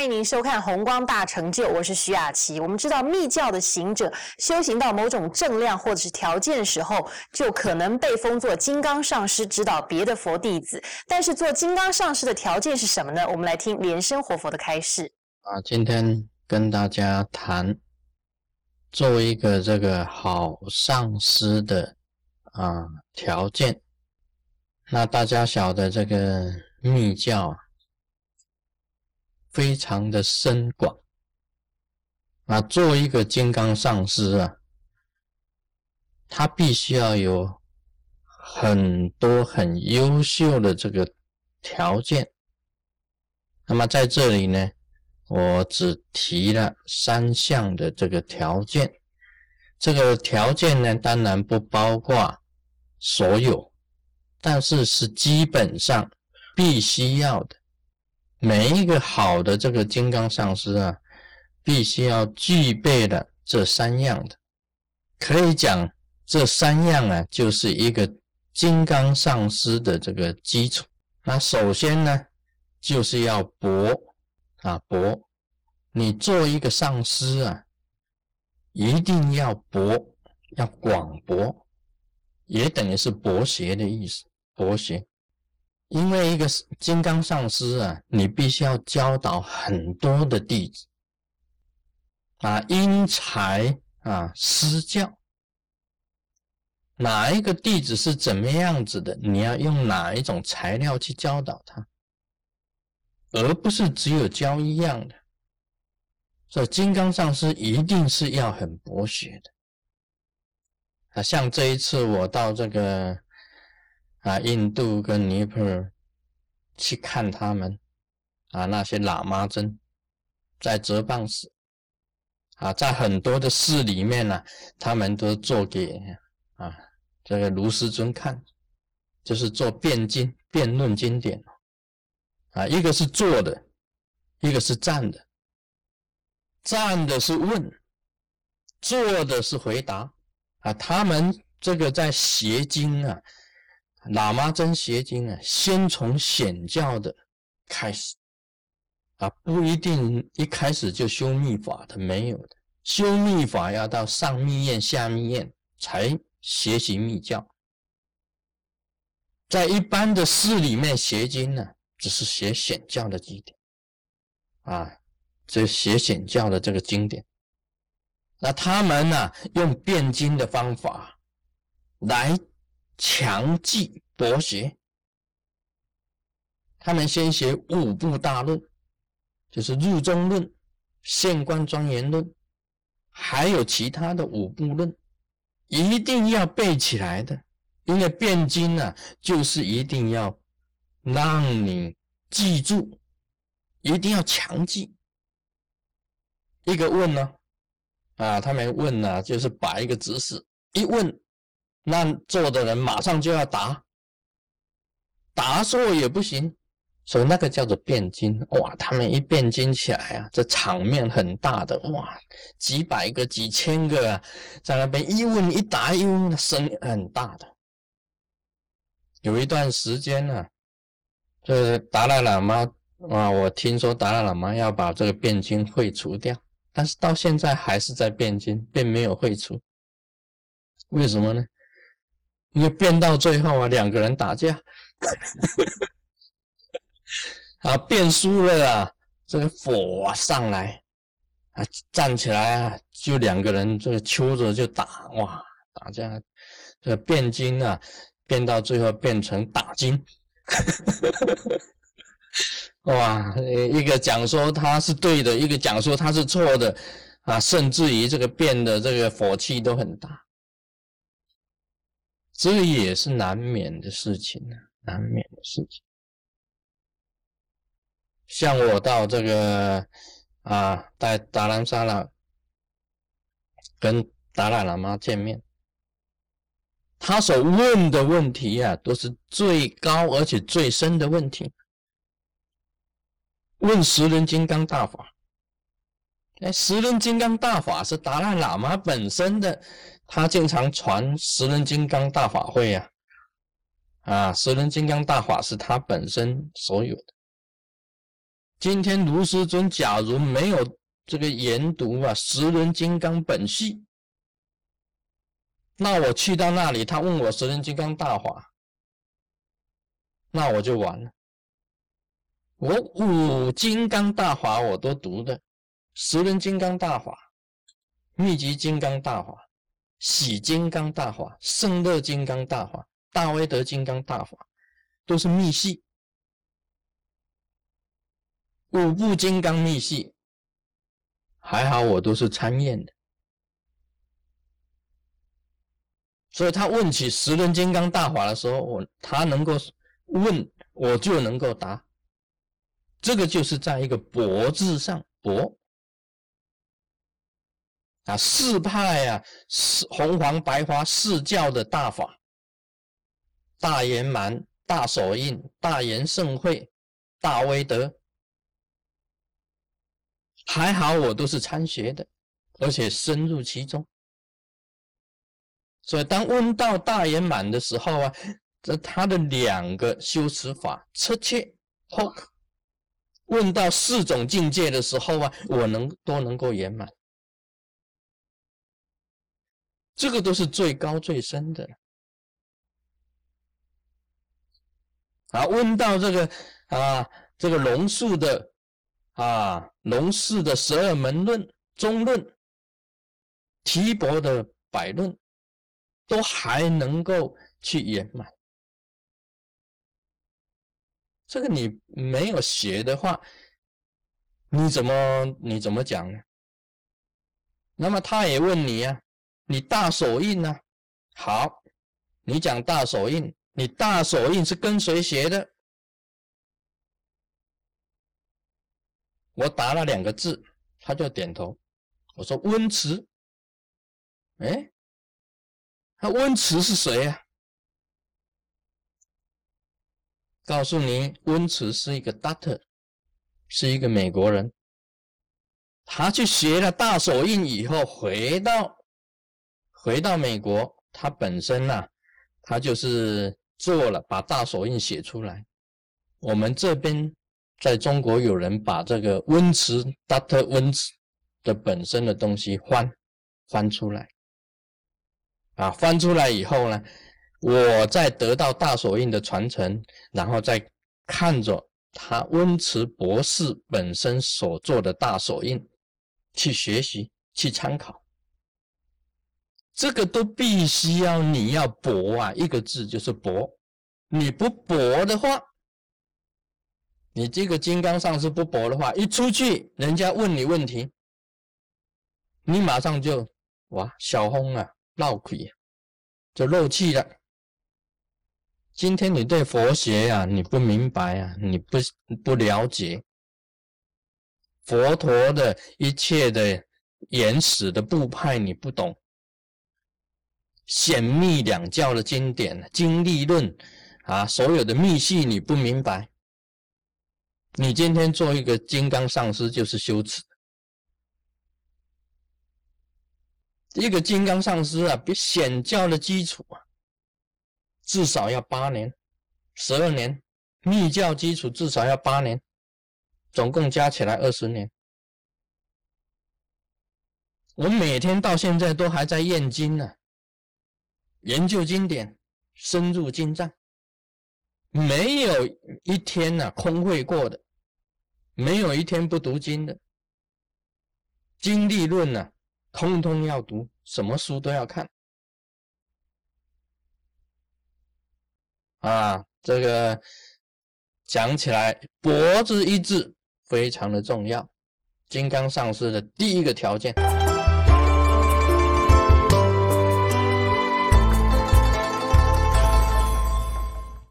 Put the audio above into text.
欢迎您收看《红光大成就》，我是徐雅琪。我们知道密教的行者修行到某种正量或者是条件时候，就可能被封作金刚上师，指导别的佛弟子。但是做金刚上师的条件是什么呢？我们来听莲生活佛的开示。啊，今天跟大家谈，作为一个这个好上师的啊条件。那大家晓得这个密教。非常的深广啊！作为一个金刚上师啊，他必须要有很多很优秀的这个条件。那么在这里呢，我只提了三项的这个条件。这个条件呢，当然不包括所有，但是是基本上必须要的。每一个好的这个金刚上师啊，必须要具备的这三样的，可以讲这三样啊，就是一个金刚上师的这个基础。那首先呢，就是要博啊博，你做一个上师啊，一定要博，要广博，也等于是博学的意思，博学。因为一个金刚上师啊，你必须要教导很多的弟子啊，因材啊施教，哪一个弟子是怎么样子的，你要用哪一种材料去教导他，而不是只有教一样的。所以金刚上师一定是要很博学的啊，像这一次我到这个。啊，印度跟尼泊尔去看他们啊，那些喇嘛真在哲蚌寺啊，在很多的寺里面呢，他们都做给啊这个卢师尊看，就是做辩经、辩论经典啊，一个是坐的，一个是站的，站的是问，坐的是回答啊，他们这个在邪经啊。喇嘛真邪经啊，先从显教的开始啊，不一定一开始就修密法的，没有的。修密法要到上密院、下密院才学习密教。在一般的寺里面学经呢，只是学显教的经典啊，这学显教的这个经典。那他们呢，用辩经的方法来。强记博学，他们先学五部大论，就是入中论、现观庄严论，还有其他的五部论，一定要背起来的。因为辩经呢，就是一定要让你记住，一定要强记。一个问呢，啊，他们问呢，就是把一个指示一问。那做的人马上就要答，答错也不行，所以那个叫做辩经。哇，他们一辩经起来啊，这场面很大的哇，几百个、几千个啊，在那边一问一答，一问声音很大的。有一段时间呢，这达赖喇嘛啊，我听说达赖喇嘛要把这个辩经废除掉，但是到现在还是在辩经，并没有废除。为什么呢？你变到最后啊，两个人打架，啊，变输了啊，这个火上来啊，站起来啊，就两个人这个揪着就打，哇，打架，这个变金啊，变到最后变成打金，哇，一个讲说他是对的，一个讲说他是错的，啊，甚至于这个变的这个火气都很大。这也是难免的事情呢，难免的事情。像我到这个啊，在达兰萨拉跟达赖喇嘛见面，他所问的问题啊，都是最高而且最深的问题。问十轮金刚大法，哎，十轮金刚大法是达赖喇嘛本身的。他经常传十人金刚大法会呀，啊，十人金刚大法是他本身所有的。今天卢师尊假如没有这个研读啊十轮金刚本系，那我去到那里，他问我十轮金刚大法，那我就完了。我五金刚大法我都读的，十轮金刚大法、密集金刚大法、喜金刚大法、圣乐金刚大法、大威德金刚大法，都是密系。五部金刚密系，还好我都是参验的，所以他问起十轮金刚大法的时候，我他能够问，我就能够答。这个就是在一个“博”字上，“博”啊，四派啊，四红黄白花四教的大法，大圆满、大手印、大圆盛会、大威德，还好我都是参学的，而且深入其中。所以当问到大圆满的时候啊，这他的两个修持法，切切 hook。问到四种境界的时候啊，我能都能够圆满，这个都是最高最深的。啊，问到这个啊，这个龙树的啊，龙氏的十二门论、中论、提伯的百论，都还能够去圆满。这个你没有学的话，你怎么你怎么讲呢？那么他也问你呀，你大手印呢？好，你讲大手印，你大手印是跟谁学的？我答了两个字，他就点头。我说温慈。哎，那温慈是谁呀？告诉你，温慈是一个 doctor，是一个美国人。他去学了大手印以后，回到回到美国，他本身呢，他就是做了把大手印写出来。我们这边在中国有人把这个温慈 doctor 温慈的本身的东西翻翻出来，啊，翻出来以后呢？我再得到大手印的传承，然后再看着他温慈博士本身所做的大手印去学习、去参考，这个都必须要你要博啊，一个字就是博。你不博的话，你这个金刚上师不博的话，一出去人家问你问题，你马上就哇小红啊，闹鬼，就漏气了。今天你对佛学呀，你不明白啊，你不不了解佛陀的一切的原始的部派，你不懂显密两教的经典经历论啊，所有的密系你不明白。你今天做一个金刚上师就是羞耻。一个金刚上师啊，比显教的基础啊。至少要八年、十二年，密教基础至少要八年，总共加起来二十年。我每天到现在都还在验经呢，研究经典，深入经藏，没有一天呢空会过的，没有一天不读经的。经历论呢，通通要读，什么书都要看。啊，这个讲起来，脖子一字非常的重要，金刚上师的第一个条件。